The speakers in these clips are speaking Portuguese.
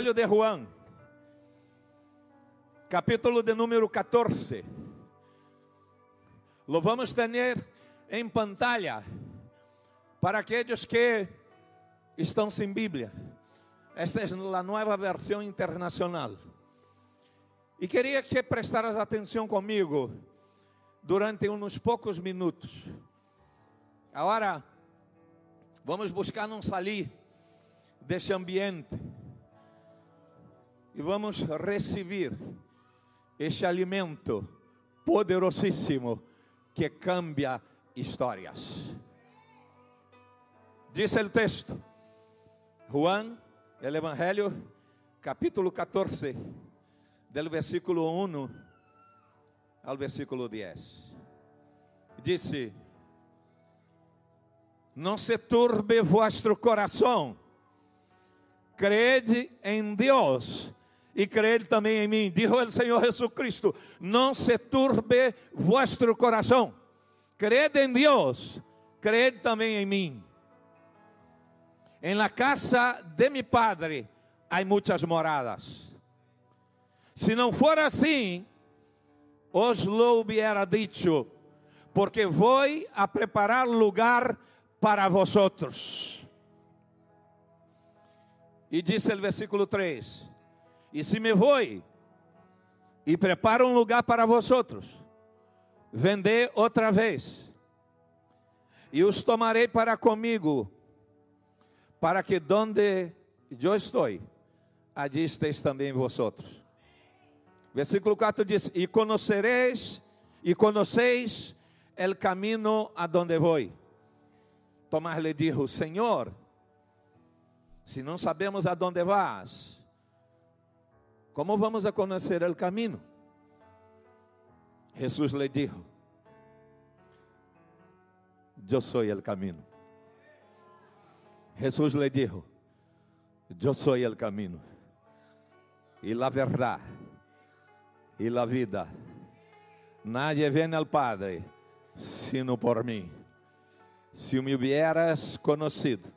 Evangelho de Juan, capítulo de número 14. Lo vamos ter em pantalla para aqueles que estão sem Bíblia. Esta é a nova versão internacional. E queria que prestaras atenção comigo durante uns poucos minutos. Agora, vamos buscar um salir desse ambiente e vamos receber este alimento poderosíssimo que cambia histórias. Diz o texto, Juan, o Evangelho, capítulo 14, do versículo 1 ao versículo 10. Disse: Não se turbe vuestro coração, crede em Deus e crede também em mim. Dijo o Senhor Jesus Cristo: Não se turbe vuestro coração, crede em Deus, crede também em mim. Em la casa de mi padre há muitas moradas. Se não for assim, os lo hubiera dicho, porque vou a preparar lugar para vosotros. E disse o versículo 3: E se me vou e preparo um lugar para vosotros, vendei outra vez, e os tomarei para comigo, para que donde eu estou, allí também vosotros. Versículo 4 diz: E conocereis, e conheceis el camino a donde voy. Tomás lhe dijo: Senhor, se não sabemos a donde vas, como vamos a conhecer el camino? Jesus lhe dijo: Eu sou el camino. Jesus lhe dijo: Eu sou el camino e la verdade e la vida. Nadie viene al Padre sino por mim. Se me hubieras conhecido,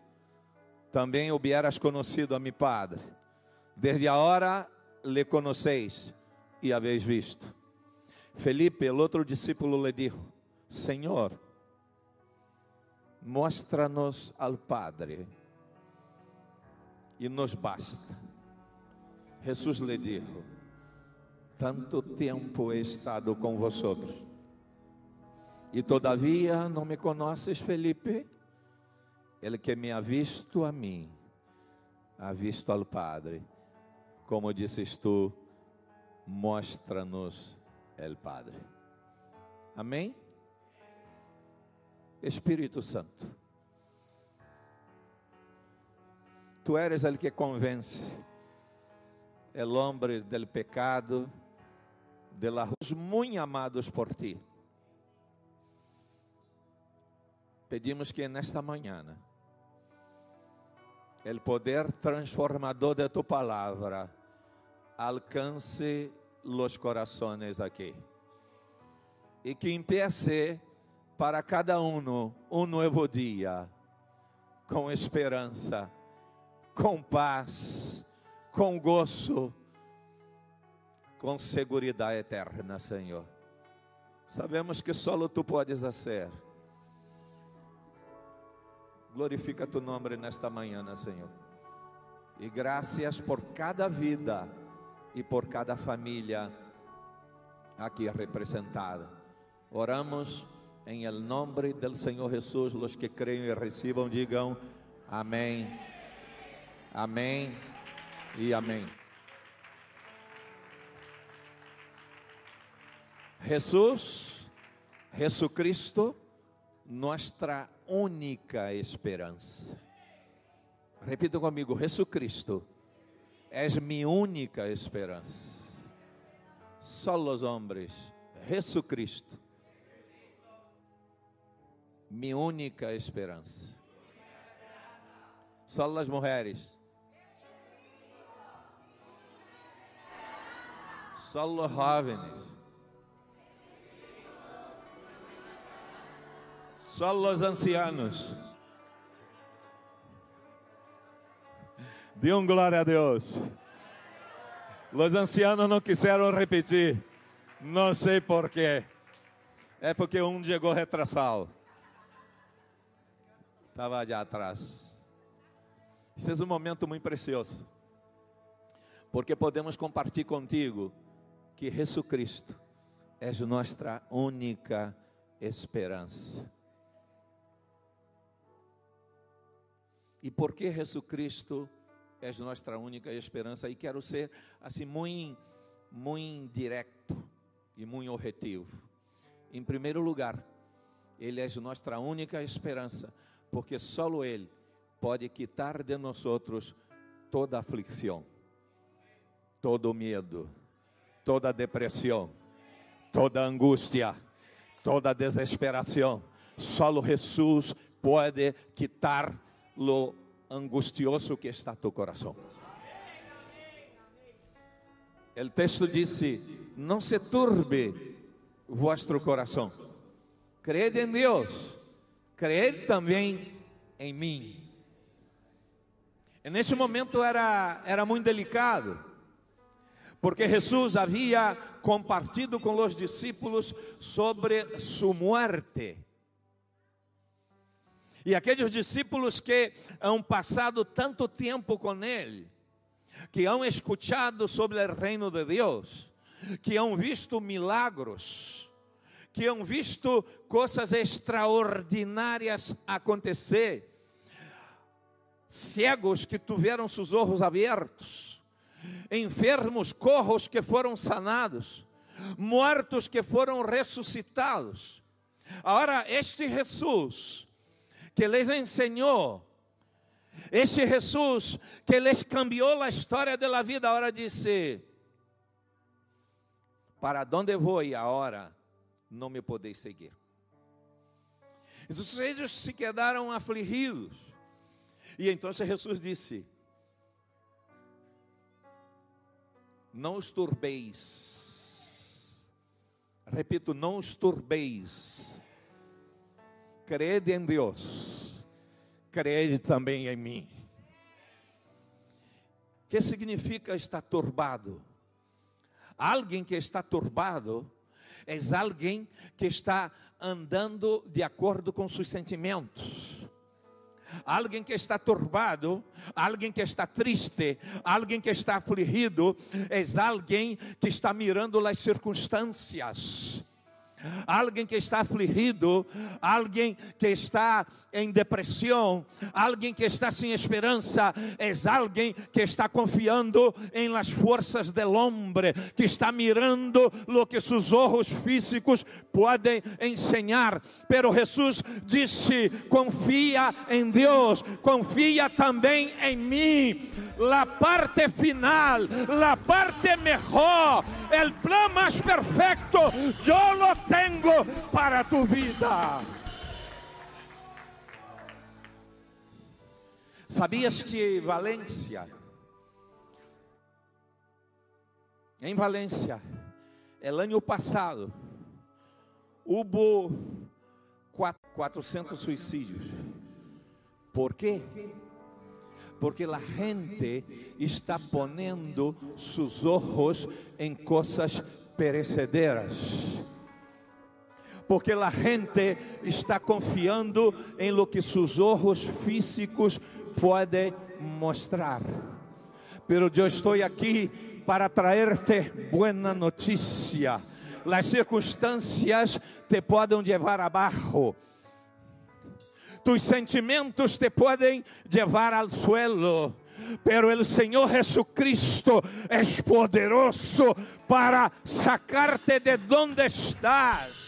também hubieras conhecido a mi Padre. Desde agora le conheceis e habéis visto. Felipe, o outro discípulo, lhe dijo: Senhor, mostra-nos al Padre e nos basta. Jesus lhe dijo: tanto tempo he estado com vosotros. E todavia não me conheces, Felipe? Ele que me ha visto a mim, ha visto ao Padre. Como disses tu, mostra-nos el Padre. Amém? Espírito Santo, tu eres el que convence el hombre del pecado de la muito amados por ti. Pedimos que nesta manhã o poder transformador de tu palavra alcance os corações aqui e que empiece para cada um um novo dia com esperança, com paz, com gozo com segurança eterna, Senhor. Sabemos que só tu podes fazer. Glorifica tu nome nesta manhã, Senhor. E graças por cada vida e por cada família aqui representada. Oramos em el nome do Senhor Jesus, os que creem e recebam, digam amém. Amém e amém. Jesus, Jesucristo, nossa única esperança. Repita comigo, Jesucristo, és minha única esperança. Só os homens, Jesucristo, minha única esperança. Só as mulheres. Só os jovens. Só os ancianos. Dê um glória a Deus. Os ancianos não quiseram repetir. Não sei porquê. É porque um chegou retrasado. Estava allá atrás. Esse é um momento muito precioso. Porque podemos compartilhar contigo que Jesus Cristo é nossa única esperança. E por que Jesus Cristo é nossa única esperança? E quero ser assim muito, muito direto e muito objetivo. Em primeiro lugar, Ele é nossa única esperança, porque só Ele pode quitar de nós toda aflição, todo medo, toda depressão, toda angústia, toda desesperação. Só Jesus pode quitar lo angustioso que está tu coração. O texto disse: Não se turbe vosso coração. Crede em Deus, crede também em mim. E nesse momento era, era muito delicado, porque Jesus havia compartido com os discípulos sobre sua morte. E aqueles discípulos que han passado tanto tempo com Ele, que han escuchado sobre o reino de Deus, que han visto milagros, que han visto coisas extraordinárias acontecer, cegos que tiveram seus olhos abertos, enfermos, corros que foram sanados, mortos que foram ressuscitados. Agora, este Jesus que les ensinou, esse Jesus que les cambiou a história da vida, agora disse: Para onde vou agora não me podeis seguir. Então eles se quedaram afligidos. E então Jesus disse: Não os turbeis. Repito, não os turbeis crede em Deus, crede também em mim. O que significa estar turbado? Alguém que está turbado é alguém que está andando de acordo com seus sentimentos. Alguém que está turbado, alguém que está triste, alguém que está afligido, é alguém que está mirando as circunstâncias alguém que está afligido, alguém que está em depressão, alguém que está sem esperança, é alguém que está confiando em las forças del hombre, que está mirando lo que seus olhos físicos podem ensinar. Pero Jesus disse: confia em Deus, confia também em mim. La parte final, la parte mejor, el plan más perfecto, yo lo tengo para tu vida. ¿Sabías que Valência, em Valência, el ano passado, houve 400 suicídios? ¿Por quê? Porque a gente está ponendo seus olhos em coisas perecederas porque a gente está confiando em lo que seus olhos físicos podem mostrar. Pero eu estou aqui para traerte buena notícia. As circunstâncias te podem levar abaixo. Tus sentimentos te podem levar ao suelo pero el Señor Jesucristo es poderoso para sacarte de donde estás.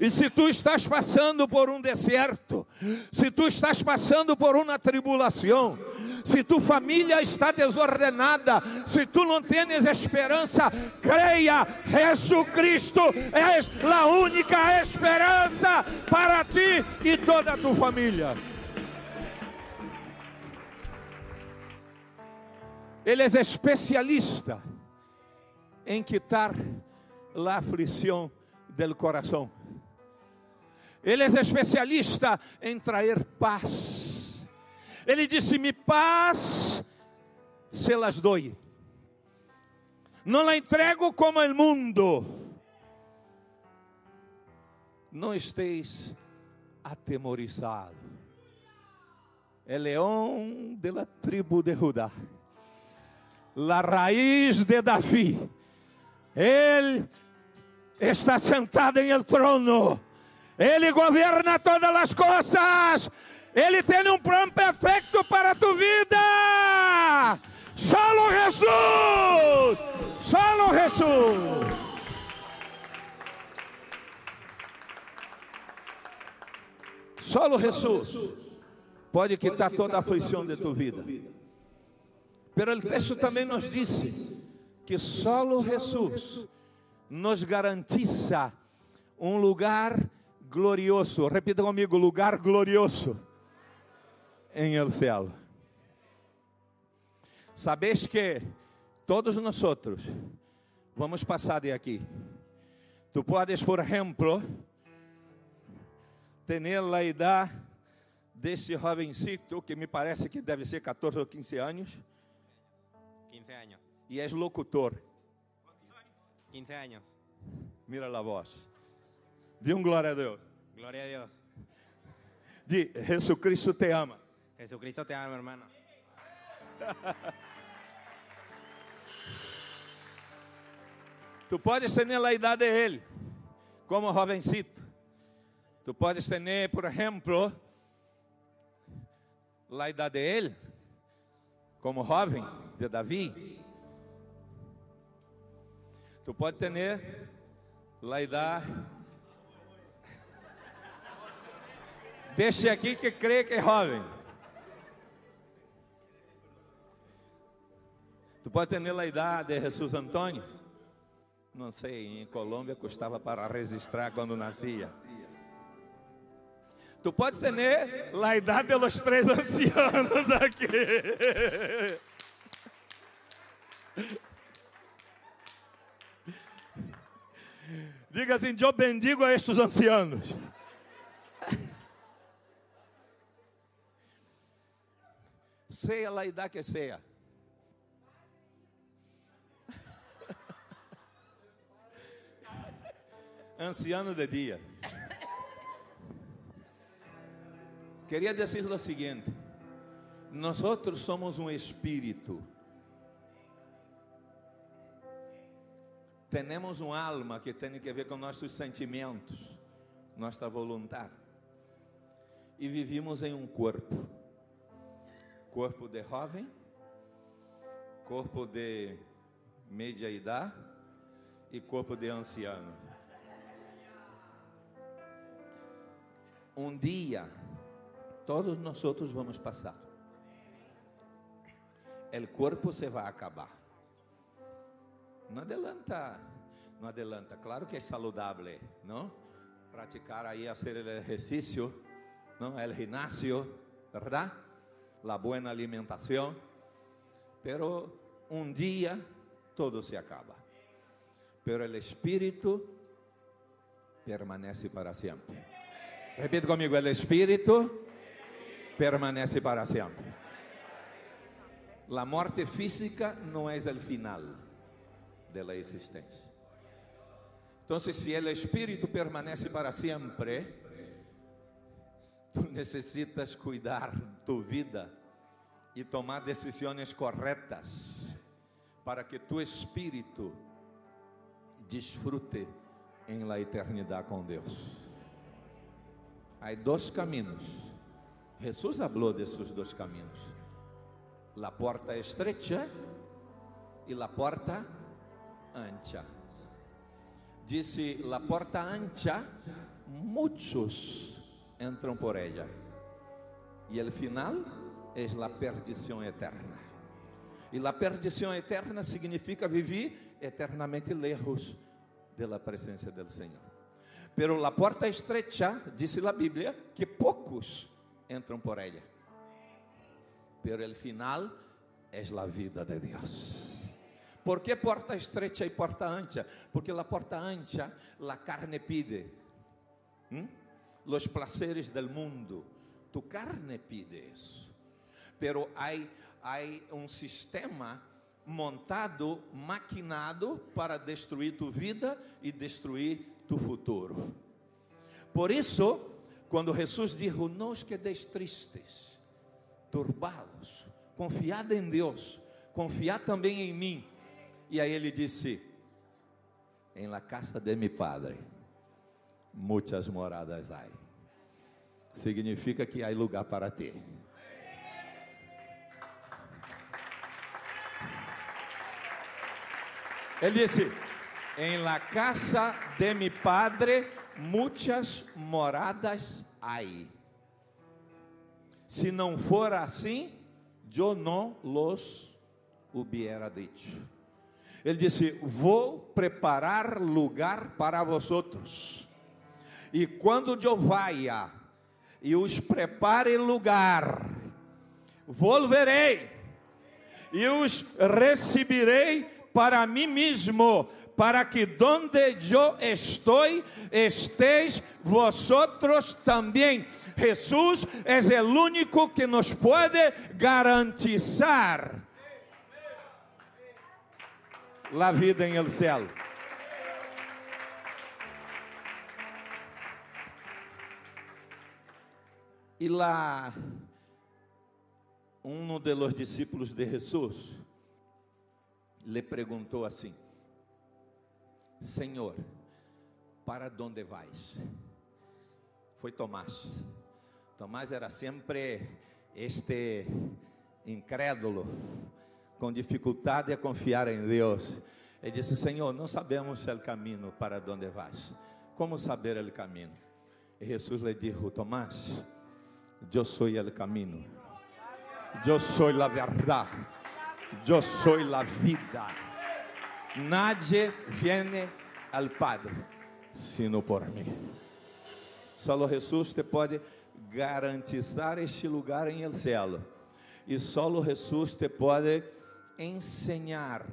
E se tu estás passando por um deserto, se tu estás passando por uma tribulação, se tu família está desordenada, se tu não tens esperança, creia, Jesus Cristo é a única esperança para ti e toda a tua família. Ele é especialista em quitar a aflição do coração. Ele é especialista em trazer paz. Ele disse: "Mi paz se las doy. Não la entrego como el mundo. Não esteis atemorizado. El leão de la tribo de Judá, la raiz de Davi. Ele está sentado em el trono. Ele governa todas as coisas. Ele tem um plano perfeito para a tua vida. Solo Jesus! Solo Jesus! Solo Jesus pode quitar toda a aflição de tua vida. Pero o texto também nos disse que solo Jesus nos garantiza um lugar glorioso. Repita comigo: lugar glorioso em el céu. Sabes que todos nós vamos passar de aqui. Tu podes, por exemplo, ter a idade desse jovencito que me parece que deve ser 14 ou 15 anos. 15 años. E és locutor. 15 años. Mira a voz. Dê um glória a Deus. Gloria a Dios. Di, Jesucristo te ama. Jesucristo te ama, hermano. Tu podes ter a idade dele, como jovencito. Tu podes ter, por exemplo, a idade dele, como jovem de Davi. Tu pode ter a idade. Deixe aqui que crê que é jovem. Tu pode ter a idade de Jesus Antônio. Não sei, em Colômbia custava para registrar quando nascia. Tu pode ter a idade dos três ancianos aqui. Diga assim: Eu bendigo a estes ancianos. Seja a idade que seja. Anciano de dia. Queria dizer o seguinte: nós somos um espírito. Temos uma alma que tem que ver com nossos sentimentos, nossa vontade. E vivimos em um corpo. Corpo de jovem, corpo de média idade e corpo de anciano. Um dia, todos nós vamos passar. O corpo se vai acabar. Não adelanta, não adelanta. Claro que é saludável, não? Praticar aí, fazer o exercício, não? O ginásio, verdade? La buena alimentação. Pero um dia todo se acaba. Pero o espírito permanece para sempre. Repita comigo: o espírito permanece para sempre. A morte física não é o final da existência. Então, se o espírito permanece para sempre, tu necessitas cuidar tu vida e tomar decisões corretas para que tu espírito desfrute em la eternidade com Deus. Há dois caminhos. Jesus falou desses dois caminhos: a porta estreita e a porta ancha. Disse: La porta ancha, muitos entram por ella. E o final é a perdição eterna. E a perdição eterna significa viver eternamente lejos da presença do Senhor. Pero la porta estrecha, disse a Bíblia, que poucos entram por ella. Pero el final é a vida de Deus. ¿Por qué porta estrecha y porta ancha? Porque la porta ancha, la carne pide. ¿Mm? Los placeres del mundo. Tu carne pide eso. pero hay, hay un sistema montado, maquinado para destruir tu vida e destruir tu futuro. Por isso, quando Jesus disse: Não os quedeis tristes, turbados, confiad em Deus, confiad também em mim. E aí ele disse: Em la casa de mi padre, muitas moradas há. Significa que há lugar para ti. Ele disse: Em la casa de mi padre muitas moradas aí. Se não for assim, eu não los hubiera dicho. Ele disse: Vou preparar lugar para vosotros. E quando eu vaya e os prepare lugar, volverei e os receberei para mim mesmo, para que donde eu estou, estéis vosotros também. Jesus é o único que nos pode garantizar a vida em el céu. E lá, um dos discípulos de Jesus lhe perguntou assim: Senhor, para onde vais? Foi Tomás. Tomás era sempre este incrédulo, com dificuldade a confiar em Deus. Ele disse: Senhor, não sabemos o caminho para onde vais. Como saber o caminho? E Jesus lhe disse: Tomás, eu sou o caminho, eu sou a verdade Eu soy la vida. Nadie viene al Padre sino por mim. Solo Jesus te pode garantizar este lugar em el cielo. E solo Jesus te pode ensinar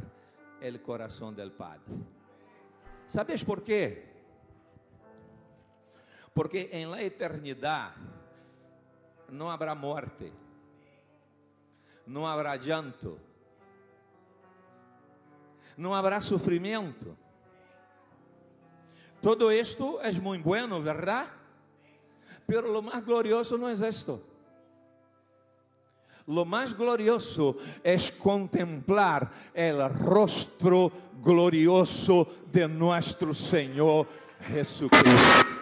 el coração del Padre. ¿Sabes por quê? Porque em la eternidade não habrá morte, não habrá llanto, não haverá sofrimento. Todo esto é muito bueno, ¿verdad? Pero lo más glorioso no es esto. Lo más glorioso es contemplar el rostro glorioso de nuestro Señor Jesucristo.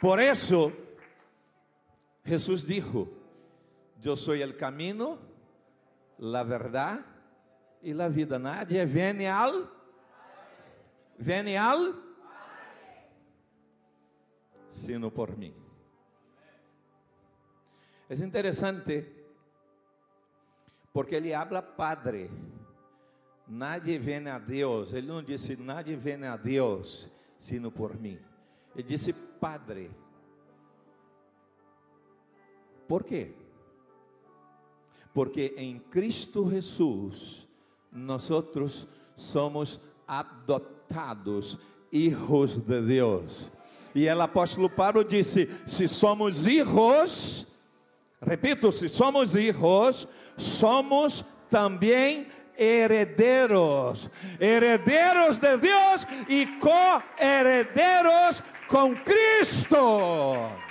Por eso, Jesús dijo, yo soy el camino, la verdade e la vida. Nadie viene al, viene al, sino por mim. É interessante porque ele habla Padre. Nadie viene a Deus. Ele não disse nadie viene a Deus, sino por mim. Ele disse Padre. Por quê? Porque em Cristo Jesus nós somos adotados hijos de Deus. E o apóstolo Paulo disse: se somos hijos, repito, se somos hijos, somos também herederos, herederos de Deus e co-herederos com Cristo.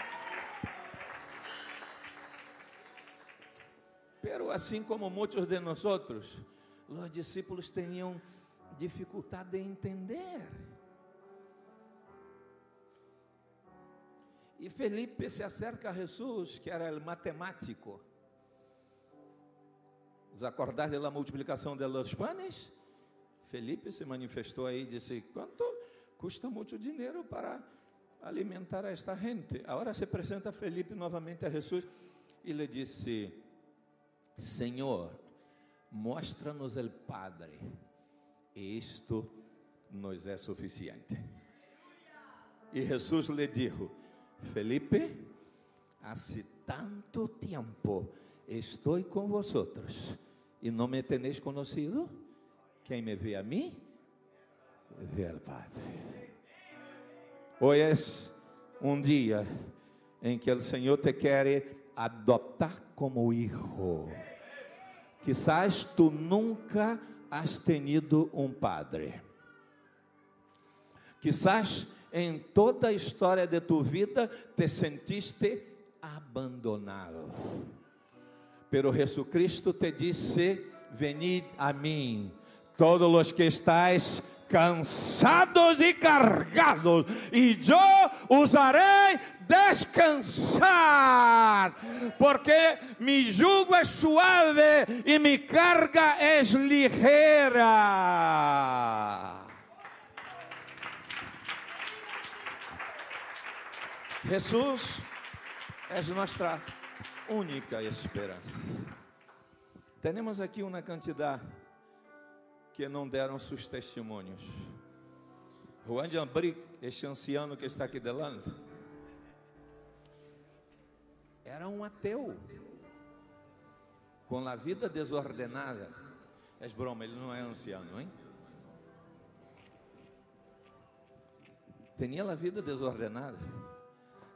Pero assim como muitos de nós, os discípulos tinham dificuldade de entender. E Felipe se acerca a Jesus, que era matemático. Os acordar da multiplicação de los panes? Felipe se manifestou aí e disse: Quanto custa muito dinheiro para alimentar a esta gente? Agora se apresenta Felipe novamente a Jesus e lhe disse: Senhor, mostra-nos o Padre, isto nos é suficiente. E Jesus lhe disse: Felipe, há tanto tempo estou com vosotros e não me tenéis conhecido? Quem me vê a mim, vê ao Padre. Hoje é um dia em que o Senhor te quer adotar como hijo. Quizás tu nunca has tenido um padre. Quizás em toda a história de tu vida te sentiste abandonado. Pero Jesucristo te disse: Venid a mim, todos os que estáis cansados e cargados, e eu os harei descansar, porque mi jugo é suave e mi carga é ligera. Jesús es nuestra única esperança. Temos aqui uma quantidade que não deram seus testemunhos. Juan de Ambric, este anciano que está aqui delante, era um ateu, com a vida desordenada. É broma, ele não é anciano, hein? Tinha a vida desordenada,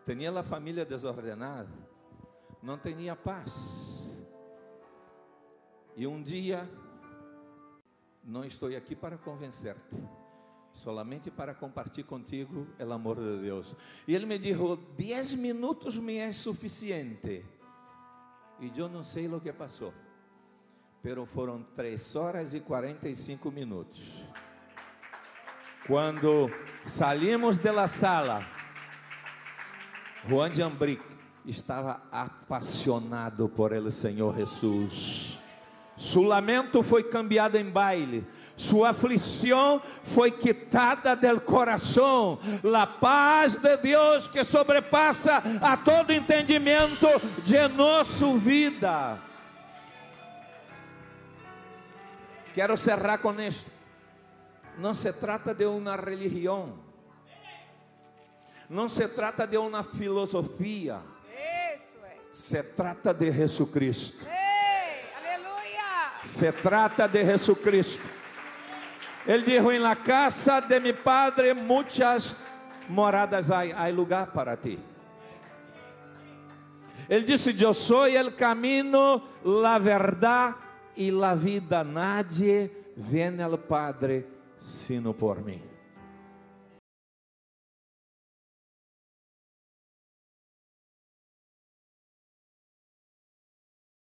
tinha a família desordenada, não tinha paz. E um dia, não estou aqui para convencer-te, solamente para compartilhar contigo o amor de Deus. E ele me disse: 10 minutos me é suficiente. E eu não sei o que passou, pero foram 3 horas e 45 minutos. Quando salimos da sala, Juan Ambric estava apaixonado por ele, Senhor Jesus. Su lamento foi cambiado em baile, sua aflição foi quitada del coração. La paz de Deus que sobrepassa a todo entendimento de nossa vida. Quero cerrar com isto. Não se trata de uma religião. Não se trata de uma filosofia. É. Se trata de Jesucristo. Ei, aleluia. Se trata de Jesucristo. Ele dijo: Em la casa de mi padre muitas moradas há, há lugar para ti. Ele disse: Eu sou o caminho, a verdade e a vida. Nadie vem ao Padre sino por mim.